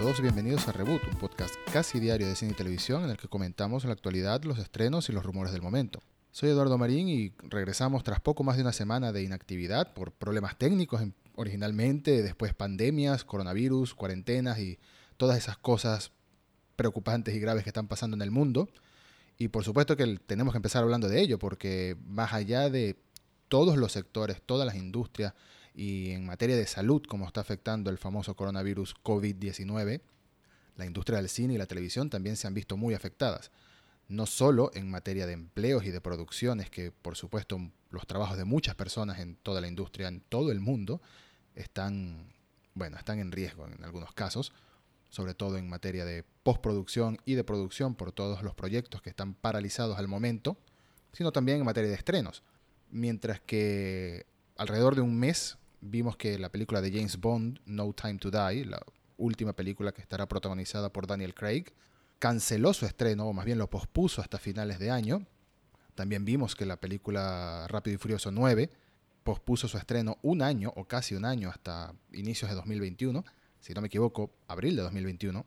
todos bienvenidos a Reboot, un podcast casi diario de cine y televisión en el que comentamos la actualidad, los estrenos y los rumores del momento. Soy Eduardo Marín y regresamos tras poco más de una semana de inactividad por problemas técnicos originalmente, después pandemias, coronavirus, cuarentenas y todas esas cosas preocupantes y graves que están pasando en el mundo. Y por supuesto que tenemos que empezar hablando de ello, porque más allá de todos los sectores, todas las industrias y en materia de salud, como está afectando el famoso coronavirus COVID-19, la industria del cine y la televisión también se han visto muy afectadas. No solo en materia de empleos y de producciones, que por supuesto los trabajos de muchas personas en toda la industria, en todo el mundo, están, bueno, están en riesgo en algunos casos, sobre todo en materia de postproducción y de producción por todos los proyectos que están paralizados al momento, sino también en materia de estrenos. Mientras que alrededor de un mes vimos que la película de James Bond, No Time to Die, la última película que estará protagonizada por Daniel Craig, canceló su estreno, o más bien lo pospuso hasta finales de año. También vimos que la película Rápido y Furioso 9 pospuso su estreno un año o casi un año hasta inicios de 2021 si no me equivoco, abril de 2021,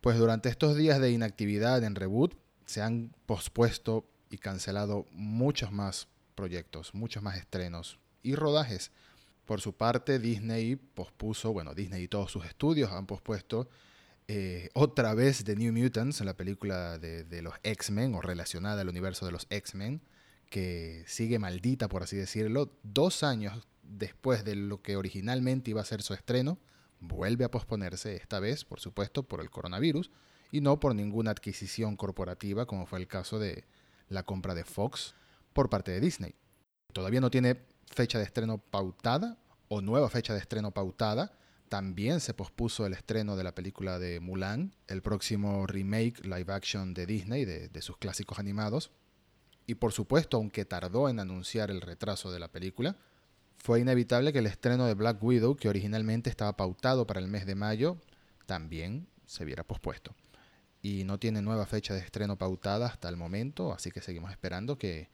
pues durante estos días de inactividad en Reboot se han pospuesto y cancelado muchos más proyectos, muchos más estrenos y rodajes. Por su parte, Disney pospuso, bueno, Disney y todos sus estudios han pospuesto eh, otra vez The New Mutants, la película de, de los X-Men o relacionada al universo de los X-Men, que sigue maldita, por así decirlo, dos años después de lo que originalmente iba a ser su estreno vuelve a posponerse, esta vez, por supuesto, por el coronavirus y no por ninguna adquisición corporativa, como fue el caso de la compra de Fox por parte de Disney. Todavía no tiene fecha de estreno pautada o nueva fecha de estreno pautada. También se pospuso el estreno de la película de Mulan, el próximo remake live action de Disney de, sus clásicos animados. Y por supuesto, aunque tardó en anunciar el retraso de la película, fue inevitable que el estreno de Black Widow, que originalmente estaba pautado para el mes de mayo, también se viera pospuesto. Y no tiene nueva fecha de estreno pautada hasta el momento, así que seguimos esperando que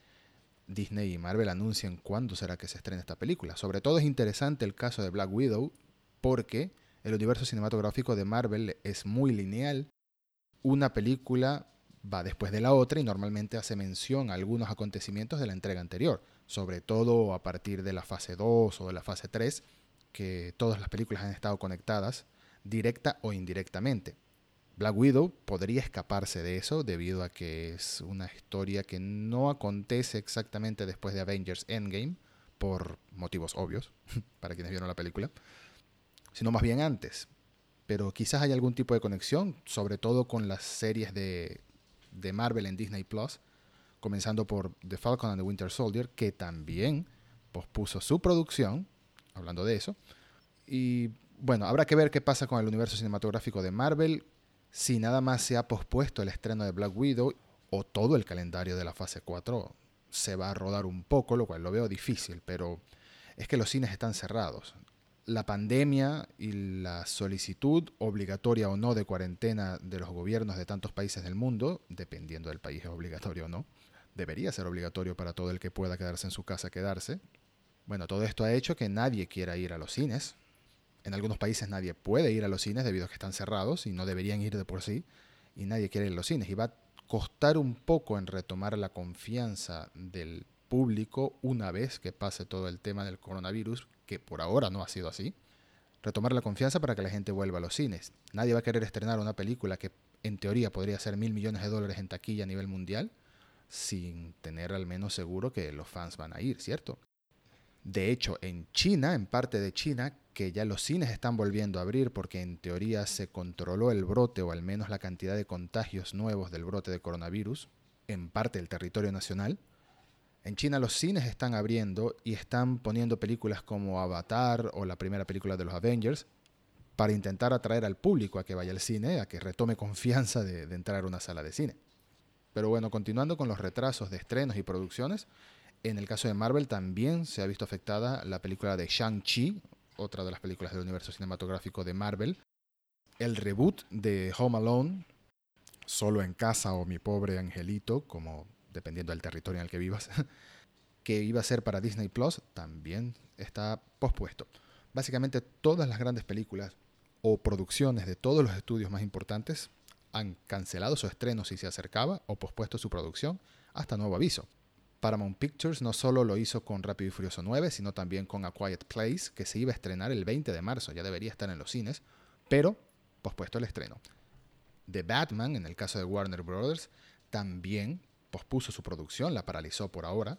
Disney y Marvel anuncien cuándo será que se estrene esta película. Sobre todo es interesante el caso de Black Widow porque el universo cinematográfico de Marvel es muy lineal. Una película va después de la otra y normalmente hace mención a algunos acontecimientos de la entrega anterior, sobre todo a partir de la fase 2 o de la fase 3, que todas las películas han estado conectadas, directa o indirectamente. Black Widow podría escaparse de eso debido a que es una historia que no acontece exactamente después de Avengers Endgame, por motivos obvios, para quienes vieron la película, sino más bien antes. Pero quizás hay algún tipo de conexión, sobre todo con las series de de Marvel en Disney Plus, comenzando por The Falcon and the Winter Soldier, que también pospuso su producción, hablando de eso. Y bueno, habrá que ver qué pasa con el universo cinematográfico de Marvel, si nada más se ha pospuesto el estreno de Black Widow o todo el calendario de la fase 4 se va a rodar un poco, lo cual lo veo difícil, pero es que los cines están cerrados la pandemia y la solicitud obligatoria o no de cuarentena de los gobiernos de tantos países del mundo, dependiendo del país es obligatorio o no, debería ser obligatorio para todo el que pueda quedarse en su casa quedarse. Bueno, todo esto ha hecho que nadie quiera ir a los cines. En algunos países nadie puede ir a los cines debido a que están cerrados y no deberían ir de por sí. Y nadie quiere ir a los cines. Y va a costar un poco en retomar la confianza del público una vez que pase todo el tema del coronavirus, que por ahora no ha sido así, retomar la confianza para que la gente vuelva a los cines. Nadie va a querer estrenar una película que en teoría podría ser mil millones de dólares en taquilla a nivel mundial sin tener al menos seguro que los fans van a ir, ¿cierto? De hecho, en China, en parte de China, que ya los cines están volviendo a abrir porque en teoría se controló el brote o al menos la cantidad de contagios nuevos del brote de coronavirus, en parte del territorio nacional, en China los cines están abriendo y están poniendo películas como Avatar o la primera película de los Avengers para intentar atraer al público a que vaya al cine, a que retome confianza de, entrar a una sala de cine. Pero bueno, continuando con los retrasos de estrenos y producciones, en el caso de Marvel también se ha visto afectada la película de Shang-Chi, otra de las películas del universo cinematográfico de Marvel, el reboot de Home Alone, Solo en casa o Mi pobre angelito, como dependiendo del territorio en el que vivas, que iba a ser para Disney Plus, también está pospuesto. Básicamente todas las grandes películas o producciones de todos los estudios más importantes han cancelado su estreno si se acercaba o pospuesto su producción hasta nuevo aviso. Paramount Pictures no solo lo hizo con Rápido y Furioso 9, sino también con A Quiet Place, que se iba a estrenar el 20 de marzo, ya debería estar en los cines, pero pospuesto el estreno. The Batman, en el caso de Warner Bros., también pospuso su producción, la paralizó por ahora,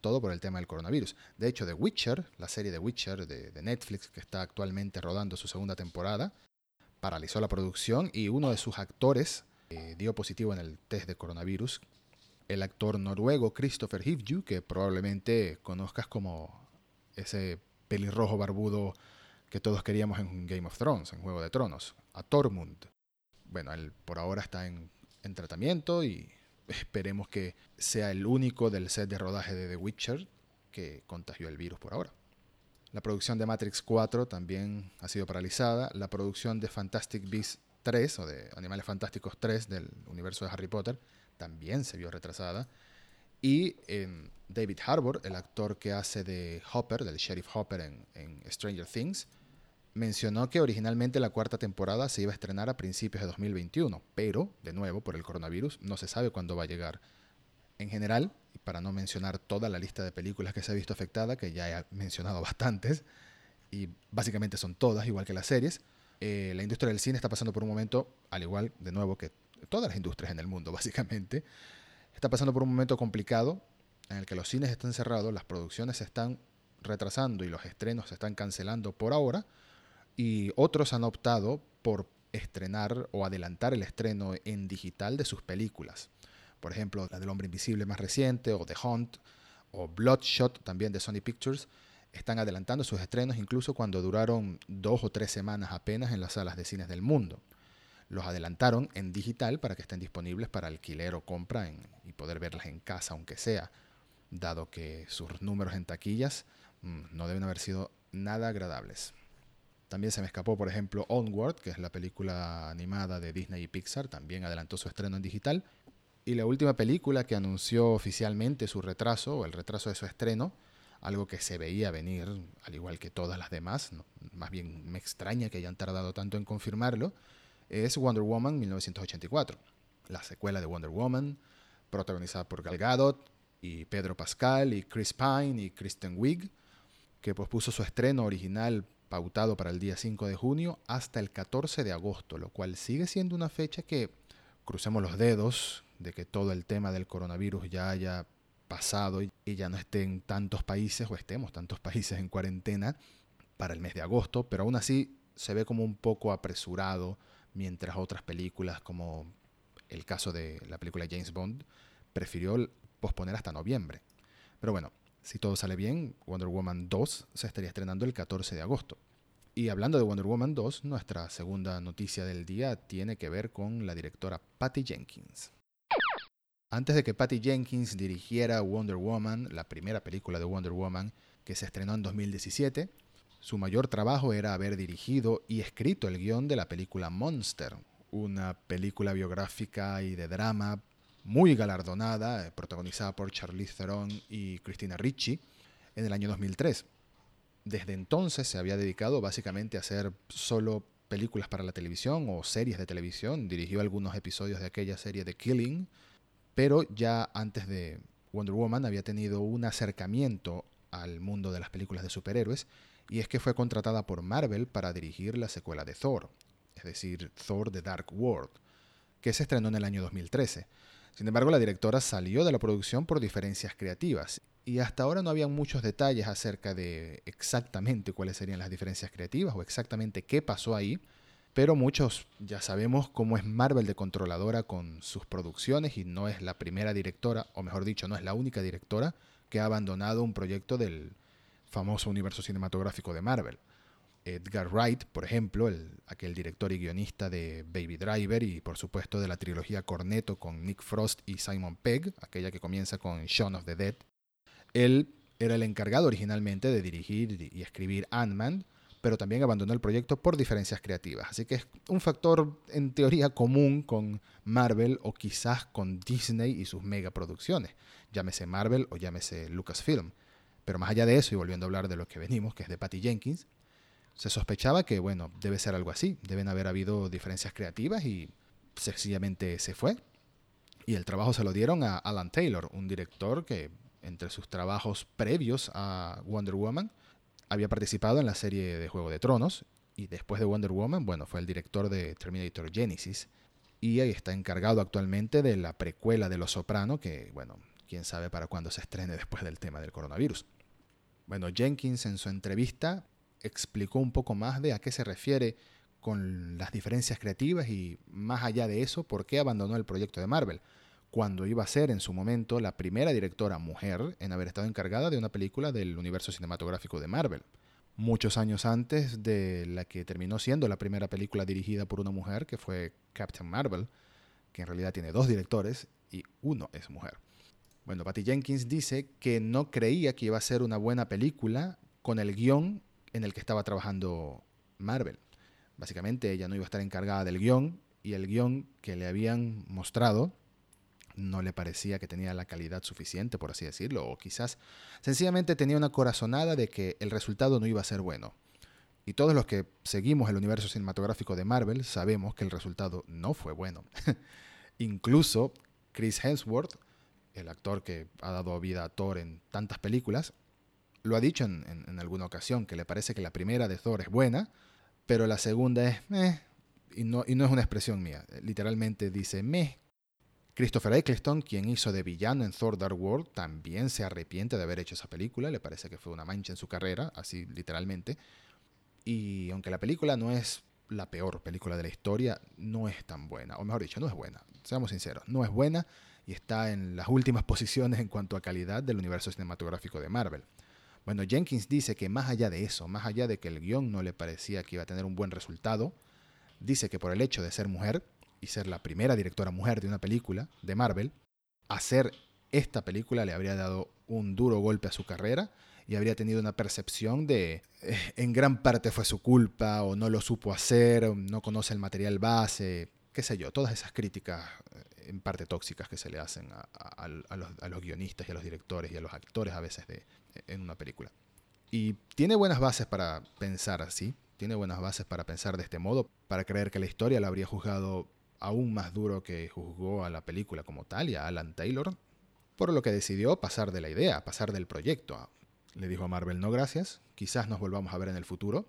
todo por el tema del coronavirus. De hecho, The Witcher, la serie de Witcher de, Netflix, que está actualmente rodando su segunda temporada, paralizó la producción y uno de sus actores eh, dio positivo en el test de coronavirus. El actor noruego Christopher Hivju, que probablemente conozcas como ese pelirrojo barbudo que todos queríamos en Game of Thrones, en Juego de Tronos, a Tormund. Bueno, él por ahora está en, en tratamiento y esperemos que sea el único del set de rodaje de The Witcher que contagió el virus por ahora. La producción de Matrix 4 también ha sido paralizada. La producción de Fantastic Beasts 3 o de Animales Fantásticos 3 del universo de Harry Potter también se vio retrasada. Y David Harbour, el actor que hace de Hopper, del Sheriff Hopper en, en Stranger Things, mencionó que originalmente la cuarta temporada se iba a estrenar a principios de 2021, pero, de nuevo, por el coronavirus, no se sabe cuándo va a llegar. En general, y para no mencionar toda la lista de películas que se ha visto afectada, que ya he mencionado bastantes, y básicamente son todas, igual que las series, eh, la industria del cine está pasando por un momento, al igual, de nuevo, que todas las industrias en el mundo, básicamente, está pasando por un momento complicado en el que los cines están cerrados, las producciones se están retrasando y los estrenos se están cancelando por ahora, y otros han optado por estrenar o adelantar el estreno en digital de sus películas. Por ejemplo, la del Hombre Invisible más reciente, o The Hunt, o Bloodshot también de Sony Pictures, están adelantando sus estrenos incluso cuando duraron dos o tres semanas apenas en las salas de cines del mundo. Los adelantaron en digital para que estén disponibles para alquiler o compra y poder verlas en casa, aunque sea, dado que sus números en taquillas mm, no deben haber sido nada agradables. También se me escapó, por ejemplo, Onward, que es la película animada de Disney y Pixar, también adelantó su estreno en digital. Y la última película que anunció oficialmente su retraso, o el retraso de su estreno, algo que se veía venir, al igual que todas las demás, más bien me extraña que hayan tardado tanto en confirmarlo, es Wonder Woman 1984, la secuela de Wonder Woman, protagonizada por Gal Gadot y Pedro Pascal y Chris Pine y Kristen Wiig, que pospuso su estreno original pautado para el día 5 de junio hasta el 14 de agosto, lo cual sigue siendo una fecha que crucemos los dedos de que todo el tema del coronavirus ya haya pasado y ya no esté en tantos países o estemos tantos países en cuarentena para el mes de agosto, pero aún así se ve como un poco apresurado mientras otras películas como el caso de la película James Bond prefirió posponer hasta noviembre. Pero bueno, si todo sale bien, Wonder Woman 2 se estaría estrenando el 14 de agosto. Y hablando de Wonder Woman 2, nuestra segunda noticia del día tiene que ver con la directora Patty Jenkins. Antes de que Patty Jenkins dirigiera Wonder Woman, la primera película de Wonder Woman que se estrenó en 2017, su mayor trabajo era haber dirigido y escrito el guion de la película Monster, una película biográfica y de drama muy galardonada, eh, protagonizada por Charlize Theron y Christina Ricci, en el año 2003. Desde entonces se había dedicado básicamente a hacer solo películas para la televisión o series de televisión. Dirigió algunos episodios de aquella serie de Killing, pero ya antes de Wonder Woman había tenido un acercamiento al mundo de las películas de superhéroes y es que fue contratada por Marvel para dirigir la secuela de Thor, es decir, Thor The Dark World, que se estrenó en el año 2013. Sin embargo, la directora salió de la producción por diferencias creativas y hasta ahora no habían muchos detalles acerca de exactamente cuáles serían las diferencias creativas o exactamente qué pasó ahí, pero muchos ya sabemos cómo es Marvel de controladora con sus producciones y no es la primera directora, o mejor dicho, no es la única directora que ha abandonado un proyecto del famoso universo cinematográfico de Marvel. Edgar Wright, por ejemplo, el, aquel director y guionista de Baby Driver y por supuesto de la trilogía Cornetto con Nick Frost y Simon Pegg, aquella que comienza con Shaun of the Dead. Él era el encargado originalmente de dirigir y escribir Ant-Man, pero también abandonó el proyecto por diferencias creativas. Así que es un factor en teoría común con Marvel o quizás con Disney y sus megaproducciones, llámese Marvel o llámese Lucasfilm. Pero más allá de eso, y volviendo a hablar de lo que venimos, que es de Patty Jenkins, Se sospechaba que, bueno, debe ser algo así, deben haber habido diferencias creativas y sencillamente se fue. Y el trabajo se lo dieron a Alan Taylor, un director que entre sus trabajos previos a Wonder Woman había participado en la serie de Juego de Tronos y después de Wonder Woman, bueno, fue el director de Terminator Genesis y ahí está encargado actualmente de la precuela de Los Soprano, que, bueno, quién sabe para cuándo se estrene después del tema del coronavirus. Bueno, Jenkins en su entrevista explicó un poco más de a qué se refiere con las diferencias creativas y más allá de eso, por qué abandonó el proyecto de Marvel, cuando iba a ser en su momento la primera directora mujer en haber estado encargada de una película del universo cinematográfico de Marvel muchos años antes de la que terminó siendo la primera película dirigida por una mujer, que fue Captain Marvel, que en realidad tiene dos directores y uno es mujer. Bueno, Patty Jenkins dice que no creía que iba a ser una buena película con el guion en el que estaba trabajando Marvel. Básicamente ella no iba a estar encargada del guion y el guion que le habían mostrado no le parecía que tenía la calidad suficiente, por así decirlo, o quizás sencillamente tenía una corazonada de que el resultado no iba a ser bueno. Y todos los que seguimos el universo cinematográfico de Marvel sabemos que el resultado no fue bueno. Incluso Chris Hemsworth, el actor que ha dado vida a Thor en tantas películas, lo ha dicho en, alguna ocasión, que le parece que la primera de Thor es buena, pero la segunda es y no, y no es una expresión mía, literalmente dice meh, Christopher Eccleston, quien hizo de villano en Thor Dark World, también se arrepiente de haber hecho esa película, le parece que fue una mancha en su carrera, así literalmente. Y aunque la película no es la peor película de la historia, no es tan buena, o mejor dicho, no es buena, seamos sinceros, no es buena y está en las últimas posiciones en cuanto a calidad del universo cinematográfico de Marvel. Bueno, Jenkins dice que más allá de eso, más allá de que el guion no le parecía que iba a tener un buen resultado, dice que por el hecho de ser mujer, y ser la primera directora mujer de una película de Marvel, hacer esta película le habría dado un duro golpe a su carrera y habría tenido una percepción de eh, en gran parte fue su culpa o no lo supo hacer, no conoce el material base, qué sé yo, todas esas críticas eh, en parte tóxicas que se le hacen a, los, guionistas y a los directores y a los actores a veces de, en una película. Y tiene buenas bases para pensar así, tiene buenas bases para pensar de este modo, para creer que la historia la habría juzgado aún más duro que juzgó a la película como tal y a Alan Taylor, por lo que decidió pasar de la idea, pasar del proyecto. Le dijo a Marvel, no gracias, quizás nos volvamos a ver en el futuro,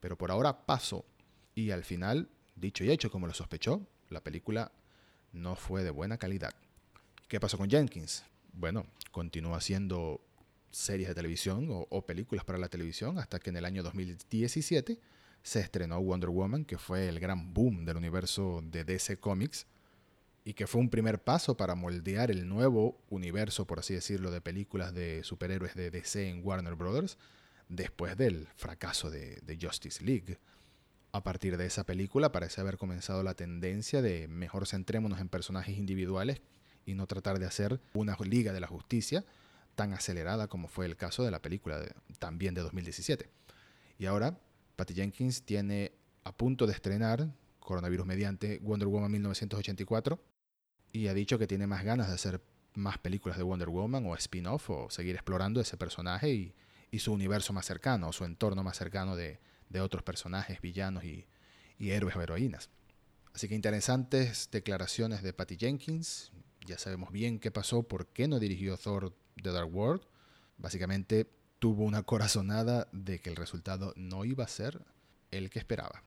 pero por ahora paso. Y al final, dicho y hecho como lo sospechó, la película no fue de buena calidad. ¿Qué pasó con Jenkins? Bueno, continuó haciendo series de televisión o, películas para la televisión hasta que en el año 2017 se estrenó Wonder Woman, que fue el gran boom del universo de DC Comics y que fue un primer paso para moldear el nuevo universo, por así decirlo, de películas de superhéroes de DC en Warner Brothers, después del fracaso de, Justice League. A partir de esa película parece haber comenzado la tendencia de mejor centrémonos en personajes individuales y no tratar de hacer una Liga de la Justicia tan acelerada como fue el caso de la película también de 2017. Y ahora Patty Jenkins tiene a punto de estrenar, coronavirus mediante, Wonder Woman 1984 y ha dicho que tiene más ganas de hacer más películas de Wonder Woman o spin-off o seguir explorando ese personaje y, su universo más cercano o su entorno más cercano de, otros personajes, villanos y, y héroes o heroínas. Así que interesantes declaraciones de Patty Jenkins. Ya sabemos bien qué pasó, por qué no dirigió Thor The Dark World. Básicamente tuvo una corazonada de que el resultado no iba a ser el que esperaba.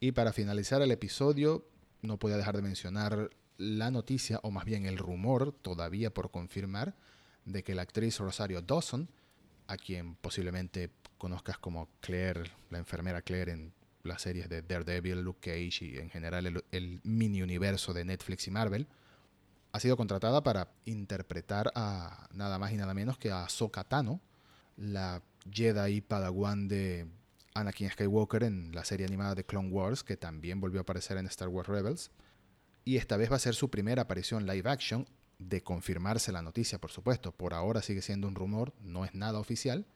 Y para finalizar el episodio, no podía dejar de mencionar la noticia, o más bien el rumor, todavía por confirmar, de que la actriz Rosario Dawson, a quien posiblemente conozcas como Claire, la enfermera Claire en las series de Daredevil, Luke Cage y en general el, mini universo de Netflix y Marvel, ha sido contratada para interpretar a nada más y nada menos que a Ahsoka Tano, la Jedi Padawan de Anakin Skywalker en la serie animada de Clone Wars, que también volvió a aparecer en Star Wars Rebels. Y esta vez va a ser su primera aparición live action, de confirmarse la noticia, por supuesto. Por ahora sigue siendo un rumor, no es nada oficial.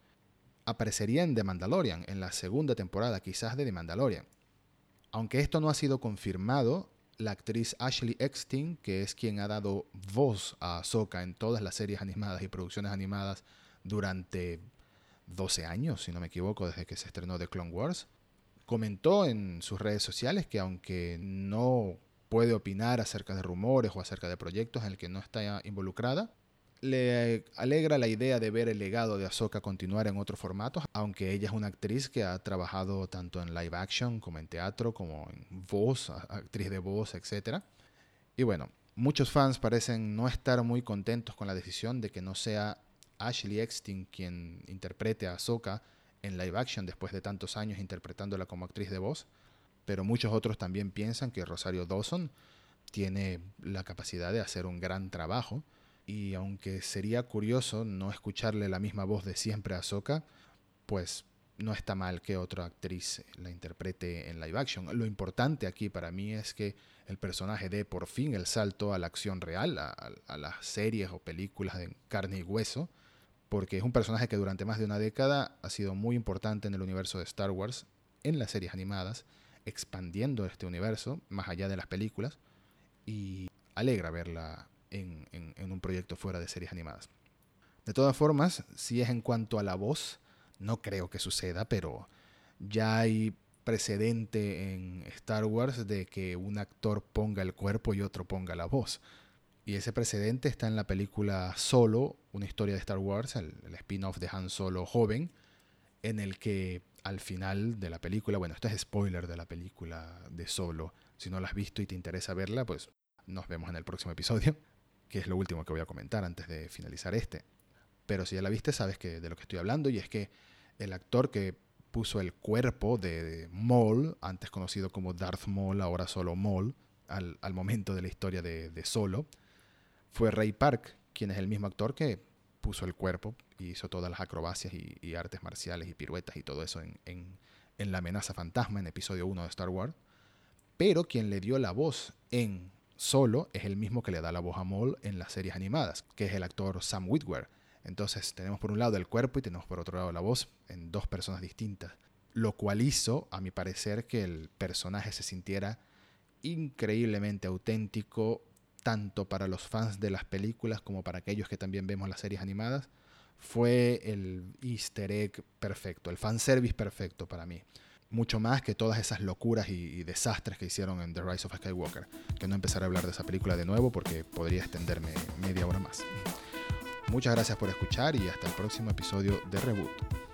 Aparecería en The Mandalorian, en la segunda temporada quizás de The Mandalorian. Aunque esto no ha sido confirmado, la actriz Ashley Eckstein, que es quien ha dado voz a Ahsoka en todas las series animadas y producciones animadas durante 12 años, si no me equivoco, desde que se estrenó The Clone Wars. Comentó en sus redes sociales que aunque no puede opinar acerca de rumores o acerca de proyectos en el que no está involucrada, le alegra la idea de ver el legado de Ahsoka continuar en otros formatos, aunque ella es una actriz que ha trabajado tanto en live action como en teatro, como en voz, actriz de voz, etc. Y bueno, muchos fans parecen no estar muy contentos con la decisión de que no sea Ashley Eckstein quien interprete a Ahsoka en live action después de tantos años interpretándola como actriz de voz, pero muchos otros también piensan que Rosario Dawson tiene la capacidad de hacer un gran trabajo y aunque sería curioso no escucharle la misma voz de siempre a Soka, pues no está mal que otra actriz la interprete en live action. Lo importante aquí para mí es que el personaje dé por fin el salto a la acción real, a, las series o películas de carne y hueso, porque es un personaje que durante más de una década ha sido muy importante en el universo de Star Wars, en las series animadas, expandiendo este universo más allá de las películas, y alegra verla en, un proyecto fuera de series animadas. De todas formas, si es en cuanto a la voz, no creo que suceda, pero ya hay precedente en Star Wars de que un actor ponga el cuerpo y otro ponga la voz. Y ese precedente está en la película Solo, una historia de Star Wars, el, spin-off de Han Solo joven, en el que al final de la película, bueno, esto es spoiler de la película de Solo, si no la has visto y te interesa verla, pues nos vemos en el próximo episodio que es lo último que voy a comentar antes de finalizar este. Pero si ya la viste, sabes que de lo que estoy hablando, y es que el actor que puso el cuerpo de Maul, antes conocido como Darth Maul, ahora solo Maul, al, momento de la historia de, Solo, fue Ray Park, quien es el mismo actor que puso el cuerpo y hizo todas las acrobacias y, artes marciales y piruetas y todo eso en, en La amenaza fantasma, en episodio 1 de Star Wars, pero quien le dio la voz en solo es el mismo que le da la voz a Maul en las series animadas, que es el actor Sam Witwer. Entonces tenemos por un lado el cuerpo y tenemos por otro lado la voz en dos personas distintas, lo cual hizo, a mi parecer, que el personaje se sintiera increíblemente auténtico, tanto para los fans de las películas como para aquellos que también vemos las series animadas. Fue el easter egg perfecto, el fanservice perfecto para mí mucho más que todas esas locuras y, desastres que hicieron en The Rise of Skywalker. Que no empezar a hablar de esa película de nuevo porque podría extenderme media hora más. Muchas gracias por escuchar y hasta el próximo episodio de Reboot.